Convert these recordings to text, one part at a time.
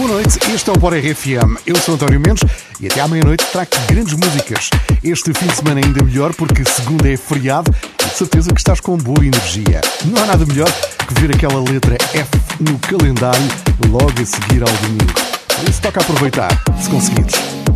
Boa noite, este é o Bora RFM. Eu sou António Mendes e até à meia-noite trago grandes músicas. Este fim de semana ainda melhor porque segunda é feriado e de certeza que estás com boa energia. Não há nada melhor que ver aquela letra F no calendário logo a seguir ao domingo. Por isso toca aproveitar, se conseguires.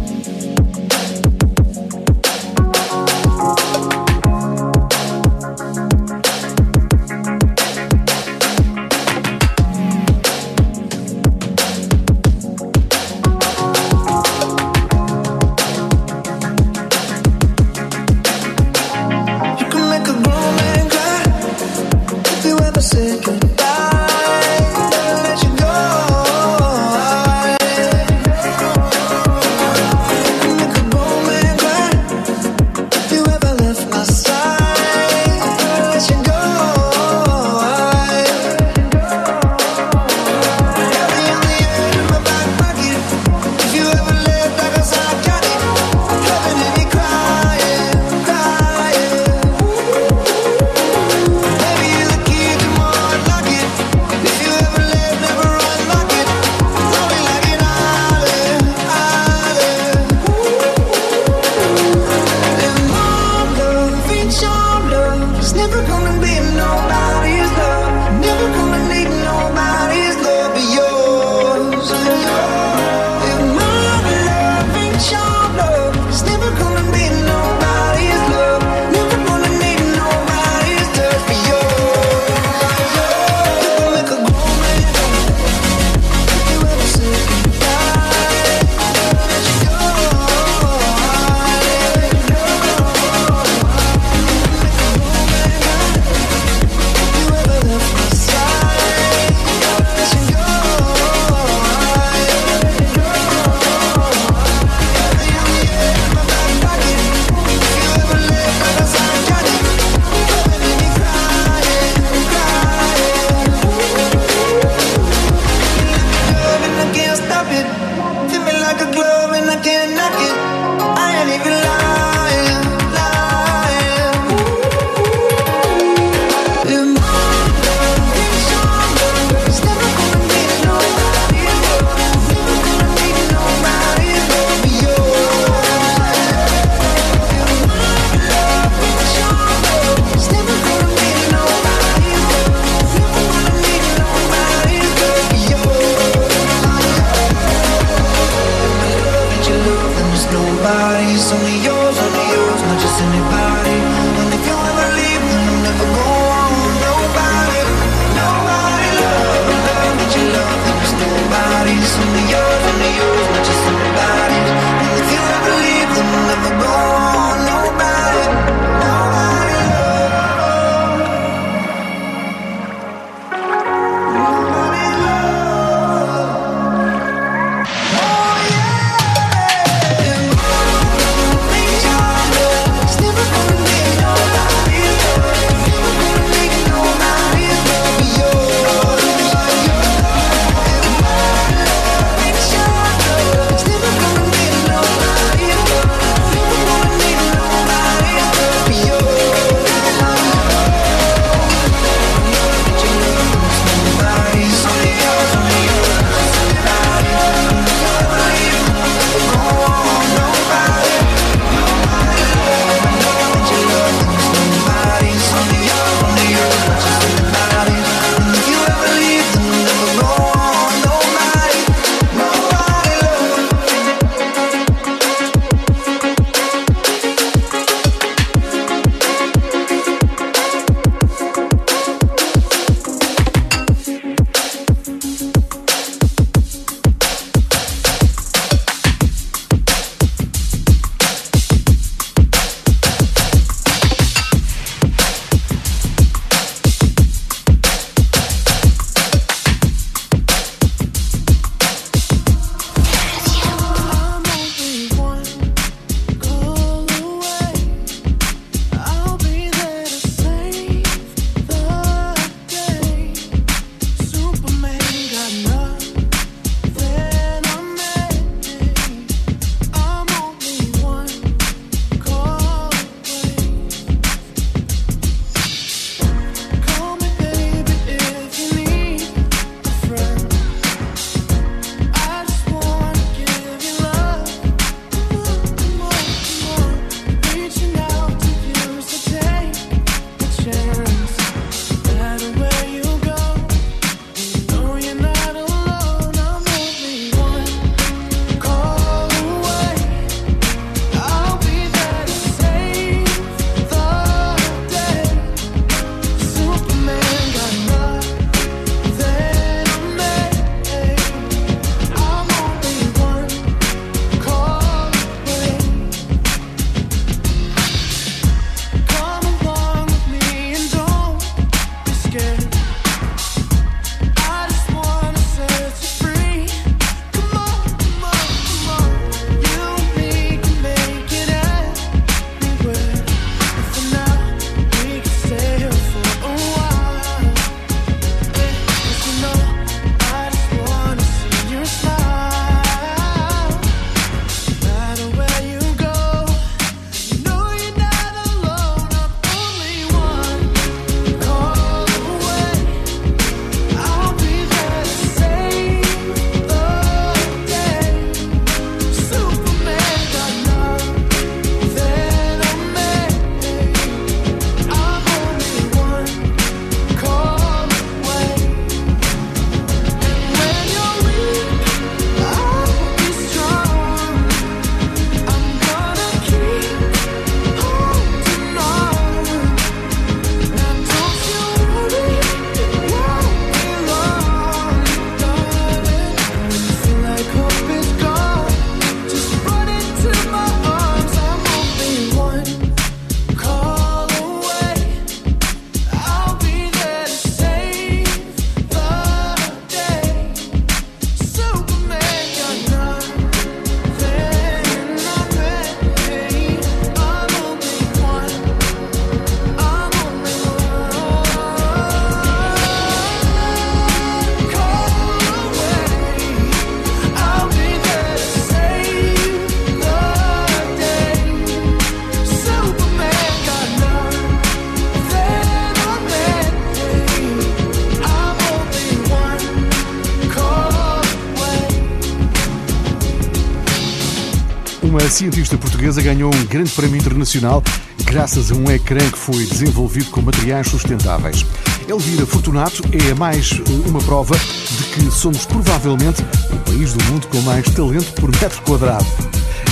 Cientista portuguesa ganhou um grande prémio internacional graças a um ecrã que foi desenvolvido com materiais sustentáveis. Elvira Fortunato é mais eh, uma prova de que somos provavelmente o país do mundo com mais talento por metro quadrado.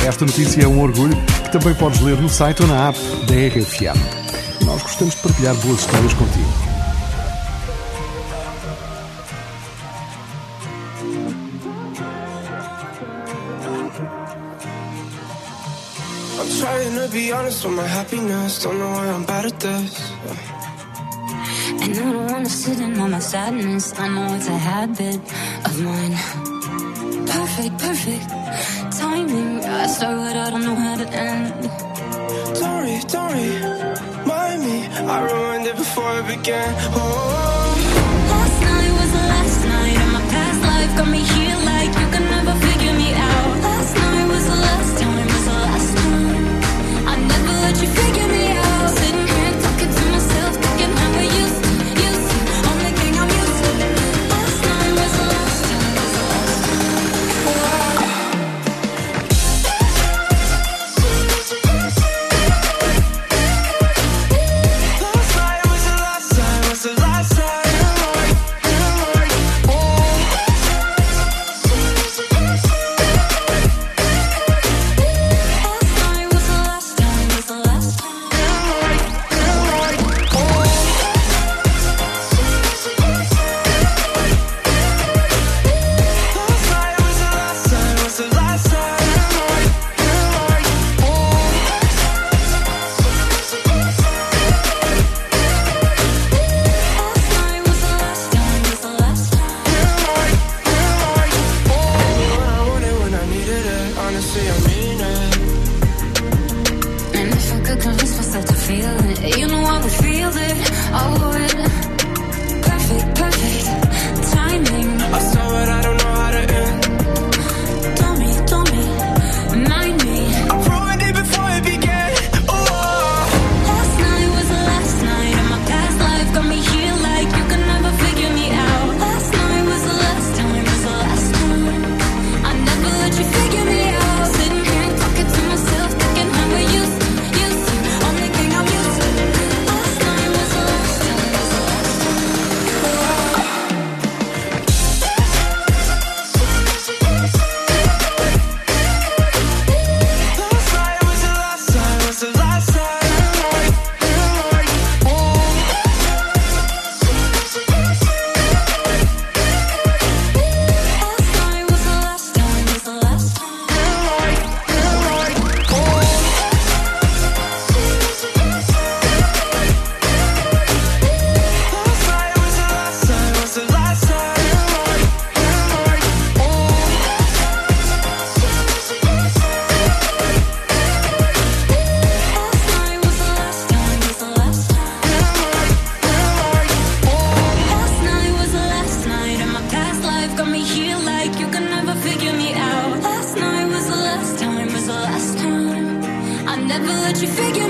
Esta notícia é um orgulho que também podes ler no site ou na app da RFM. Nós gostamos de partilhar boas histórias contigo. Be honest with my happiness. Don't know why I'm bad at this. And I don't wanna sit in on my sadness. I know it's a habit of mine. Perfect, perfect timing. I start what I don't know how to end. Don't worry, don't worry, mind me. I ruined it before it began. Oh. Last night was the last night of my past life. Got me here she figured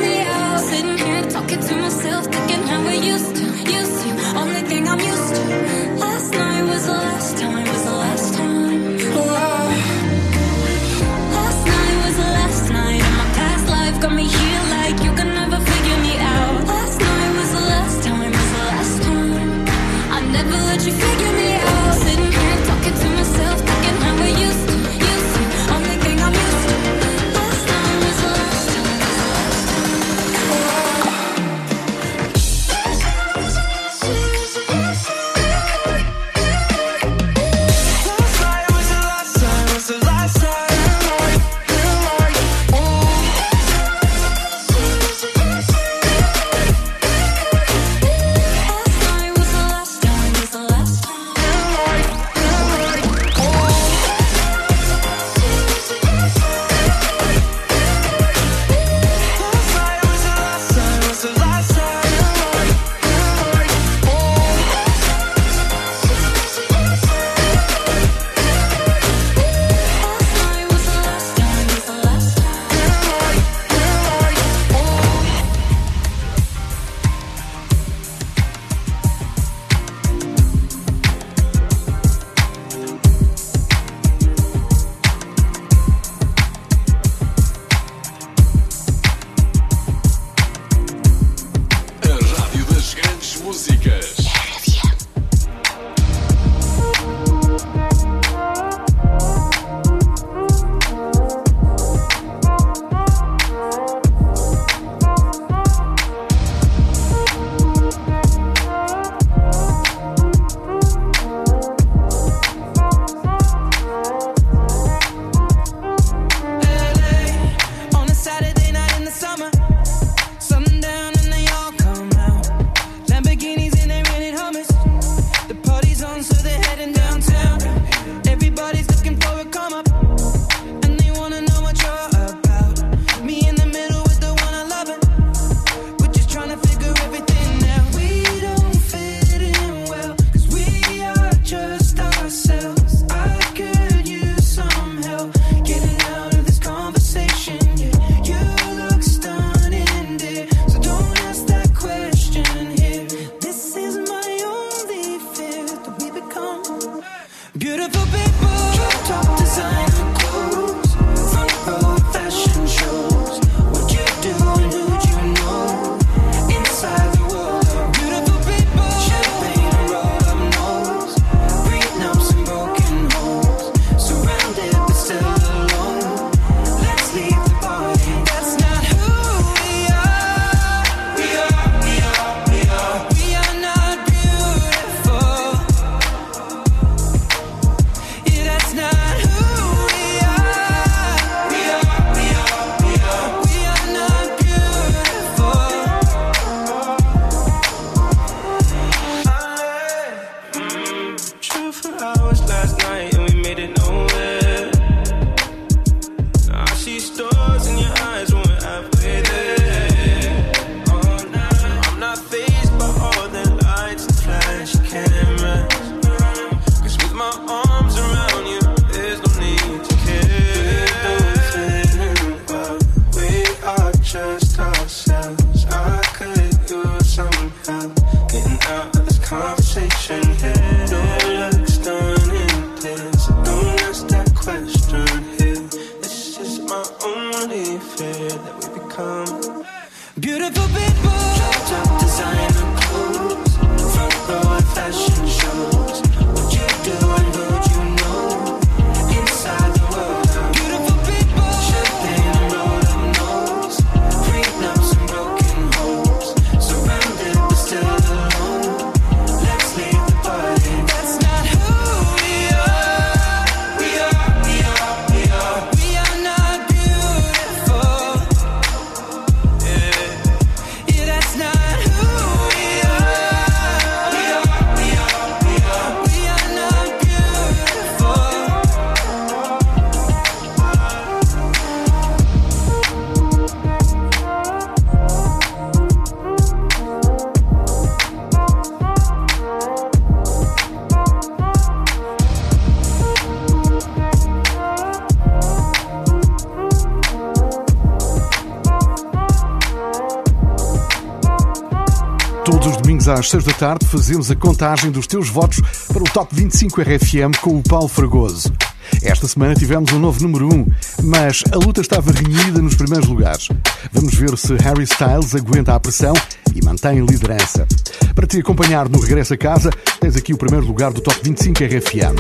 às 6 da tarde, fazemos a contagem dos teus votos para o Top 25 RFM com o Paulo Fragoso. Esta semana tivemos um novo número 1, um, mas a luta estava reunida nos primeiros lugares. Vamos ver se Harry Styles aguenta a pressão e mantém liderança. Para te acompanhar no regresso a casa, tens aqui o primeiro lugar do Top 25 RFM.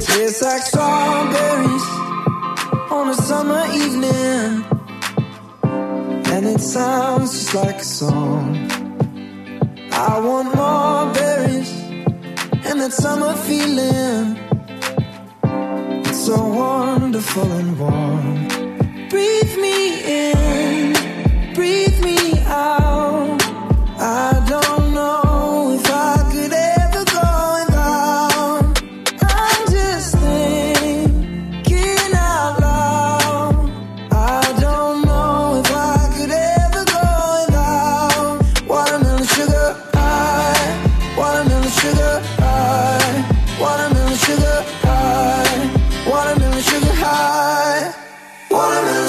that summer feeling. It's so wonderful and warm. Breathe me in.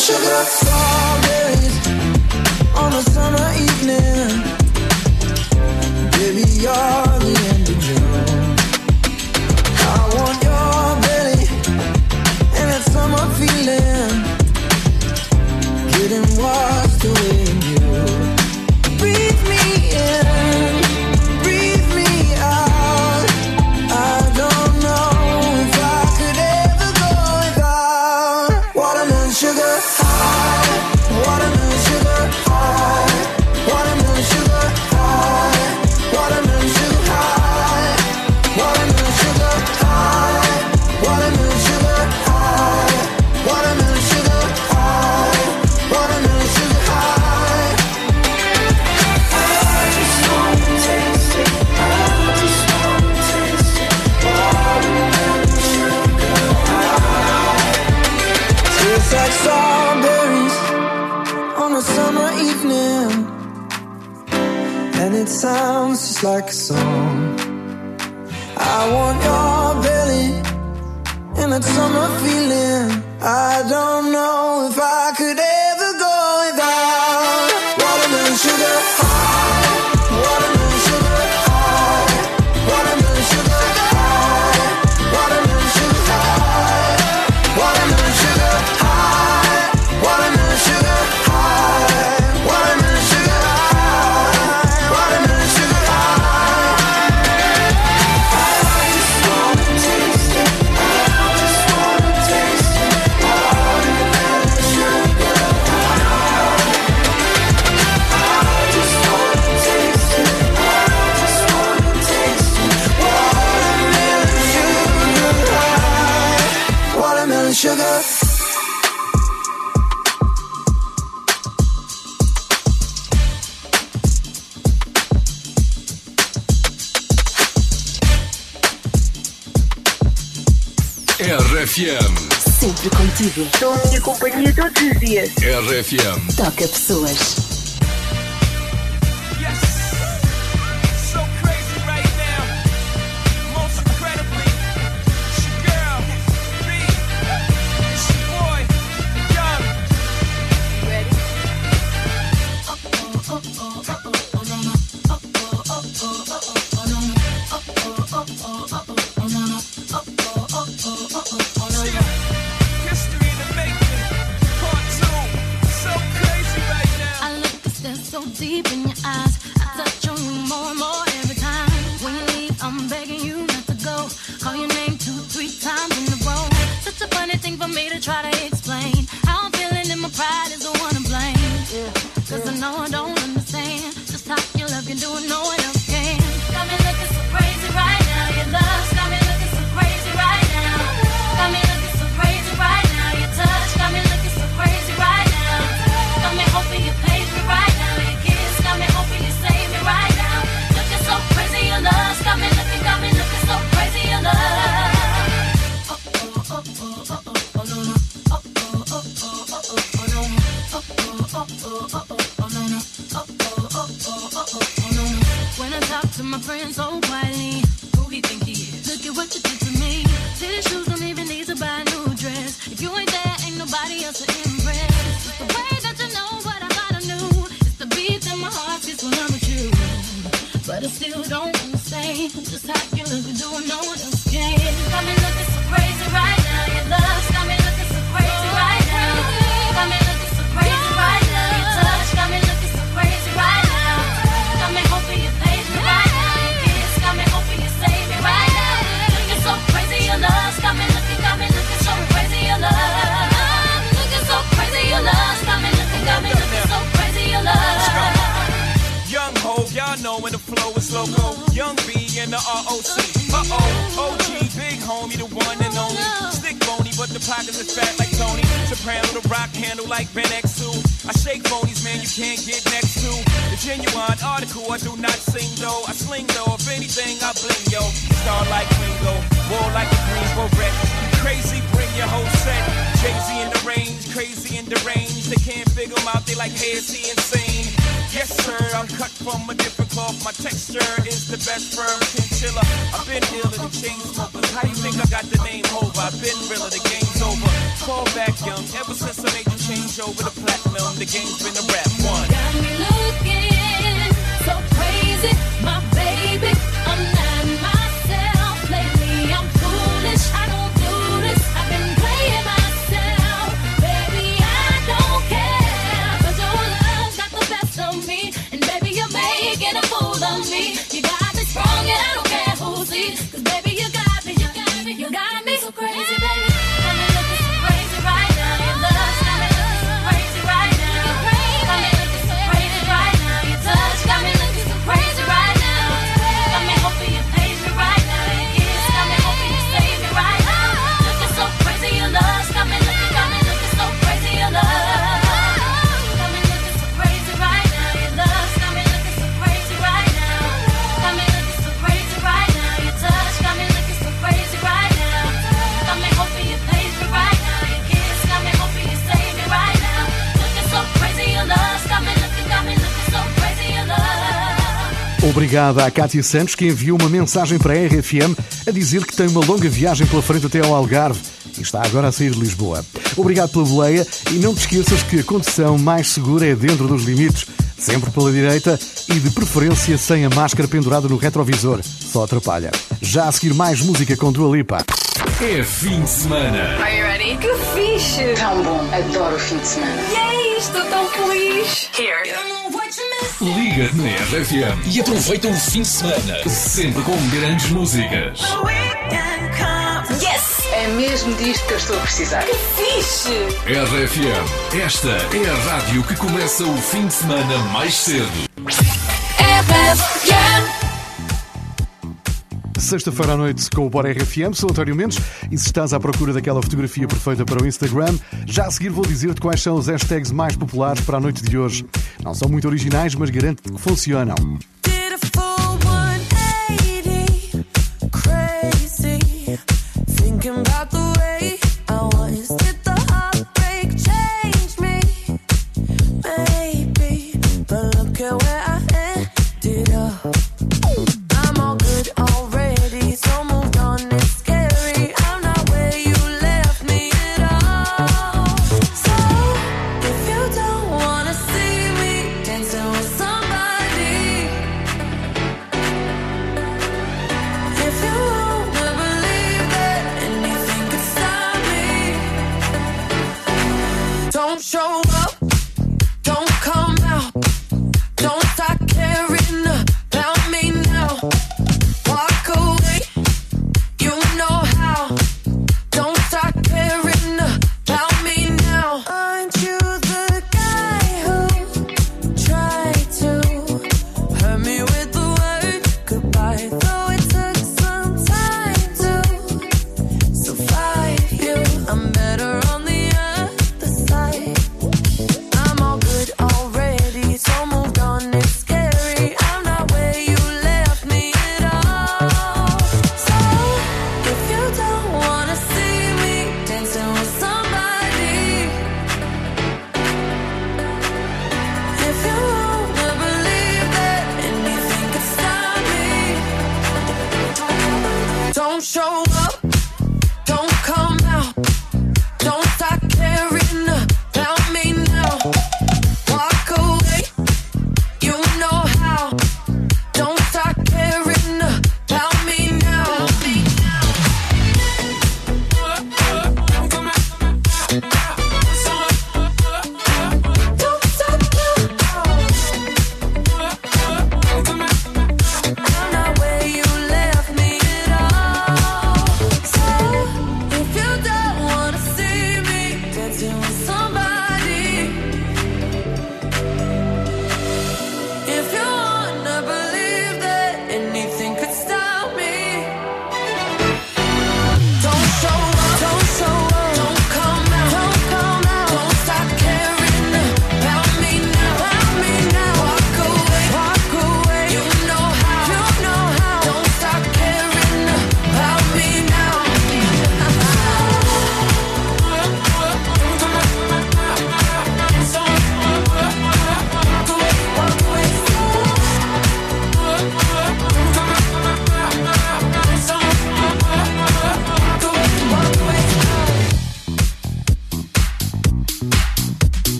sugar strawberries on a summer evening. Baby, you're the end. comigo. Estou a minha companhia todos os dias. RFM. Toca pessoas. like hey, is he insane? Yes, sir, I'm cut from a different cloth. My texture is the best firm chinchilla. I've been ill the chain smokers. How do you think I got the name over? I've been real, the game's over. Call back young. Ever since I made the change over the platinum, the game's been a rap one. Got me looking so crazy. My Obrigado à Cátia Santos que enviou uma mensagem para a RFM a dizer que tem uma longa viagem pela frente até ao Algarve e está agora a sair de Lisboa. Obrigado pela boleia e não te esqueças que a condução mais segura é dentro dos limites, sempre pela direita e de preferência sem a máscara pendurada no retrovisor. Só atrapalha. Já a seguir mais música com Dua Lipa. É fim de semana. Are you ready? Que fixe! Tão bom, adoro o fim de semana. E é estou tão feliz. Here. Liga-te na RFM e aproveita o fim de semana, sempre com grandes músicas. Yes! É mesmo disto que eu estou a precisar. Que fixe! RFM, esta é a rádio que começa o fim de semana mais cedo. RFM sexta-feira à noite com o Bora RFM. Sou António Mendes e se estás à procura daquela fotografia perfeita para o Instagram, já a seguir vou dizer-te quais são os hashtags mais populares para a noite de hoje. Não são muito originais, mas garanto-te que funcionam.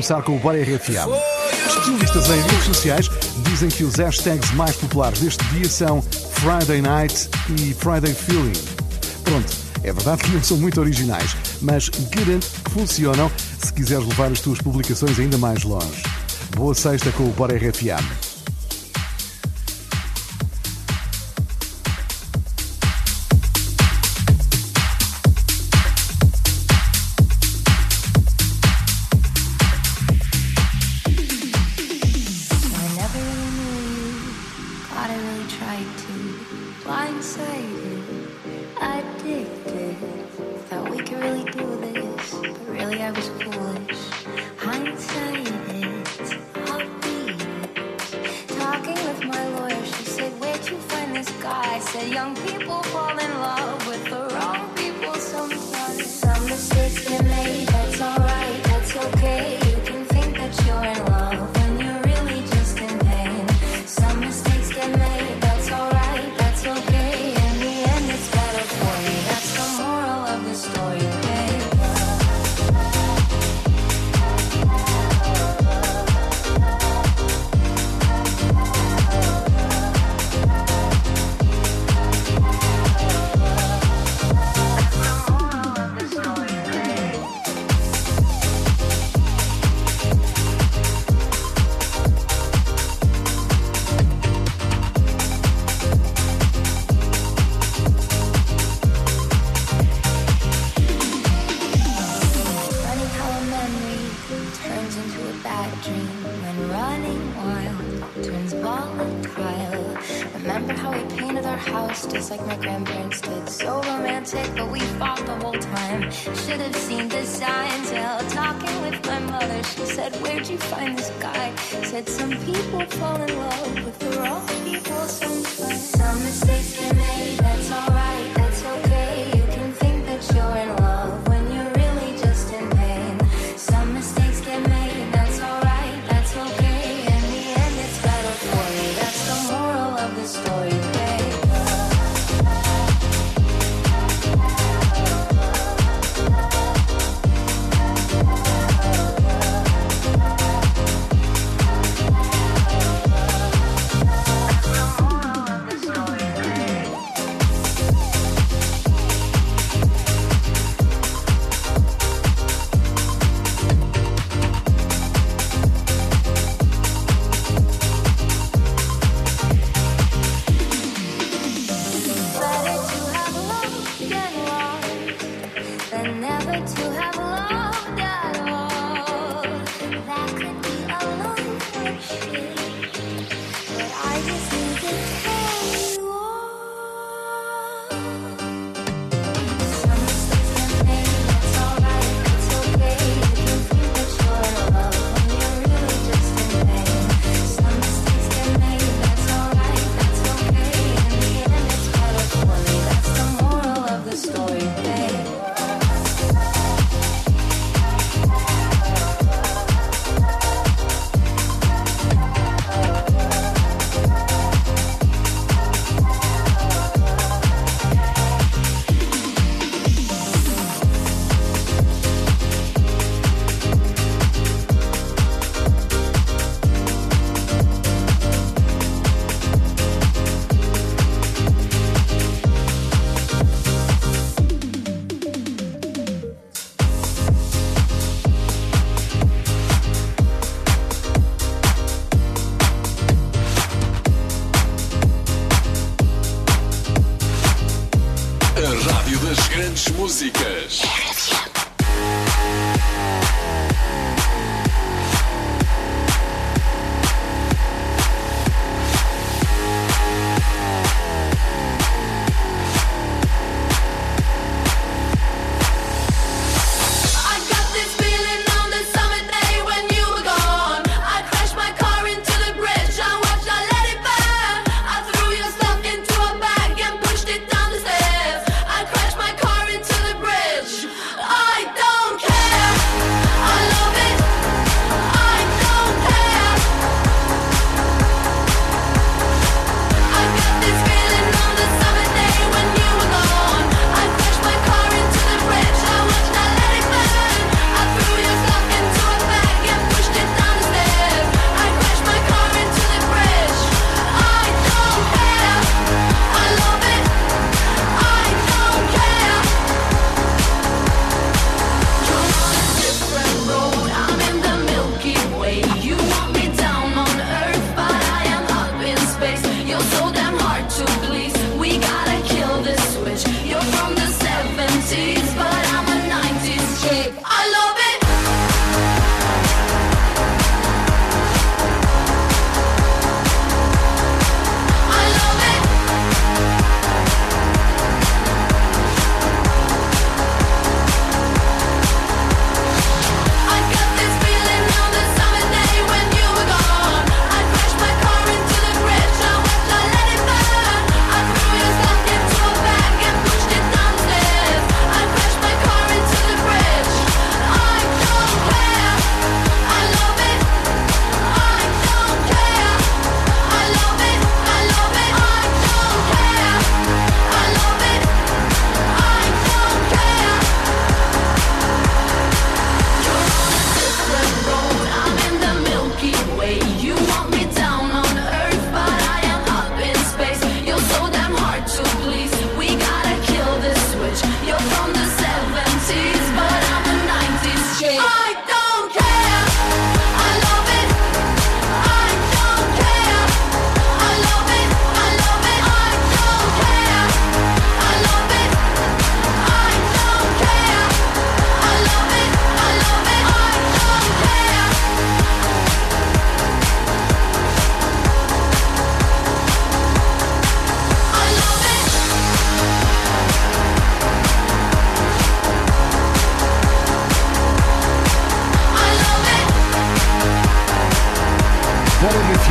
começar com o Bora RFM. Especialistas em redes sociais dizem que os hashtags mais populares deste dia são Friday Night e Friday Feeling. Pronto, é verdade que não são muito originais, mas garanto que funcionam se quiseres levar as tuas publicações ainda mais longe. Boa sexta com o Bora RFM. could really do this, but really I was foolish. Hindsight, it's heartbeat. Talking with my lawyer, she said, Where'd you find this guy? I said, Young people.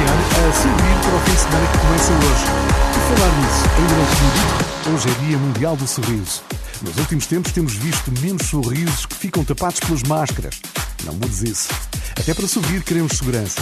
Para sorrir para o fim de semana que começa hoje. Por falar nisso, ainda não tinha hoje é Dia Mundial do Sorriso. Nos últimos tempos temos visto menos sorrisos que ficam tapados pelas máscaras. Não mudes isso. Até para sorrir queremos segurança.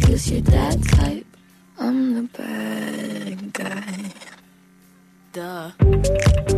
because you're that type. I'm the bad guy. Duh.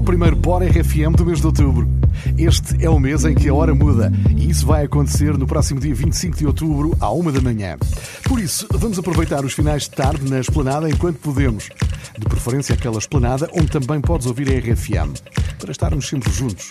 ao primeiro Bora RFM do mês de outubro. Este é o mês em que a hora muda e isso vai acontecer no próximo dia 25 de outubro, à uma da manhã. Por isso, vamos aproveitar os finais de tarde na esplanada enquanto podemos. De preferência, aquela esplanada onde também podes ouvir a RFM, para estarmos sempre juntos.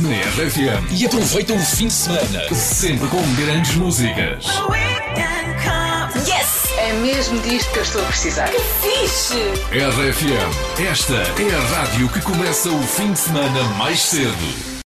na RFM e aproveita o fim de semana. Sempre com grandes músicas. Yes! É mesmo disto que eu estou a precisar. Que fixe! RFM, esta é a rádio que começa o fim de semana mais cedo.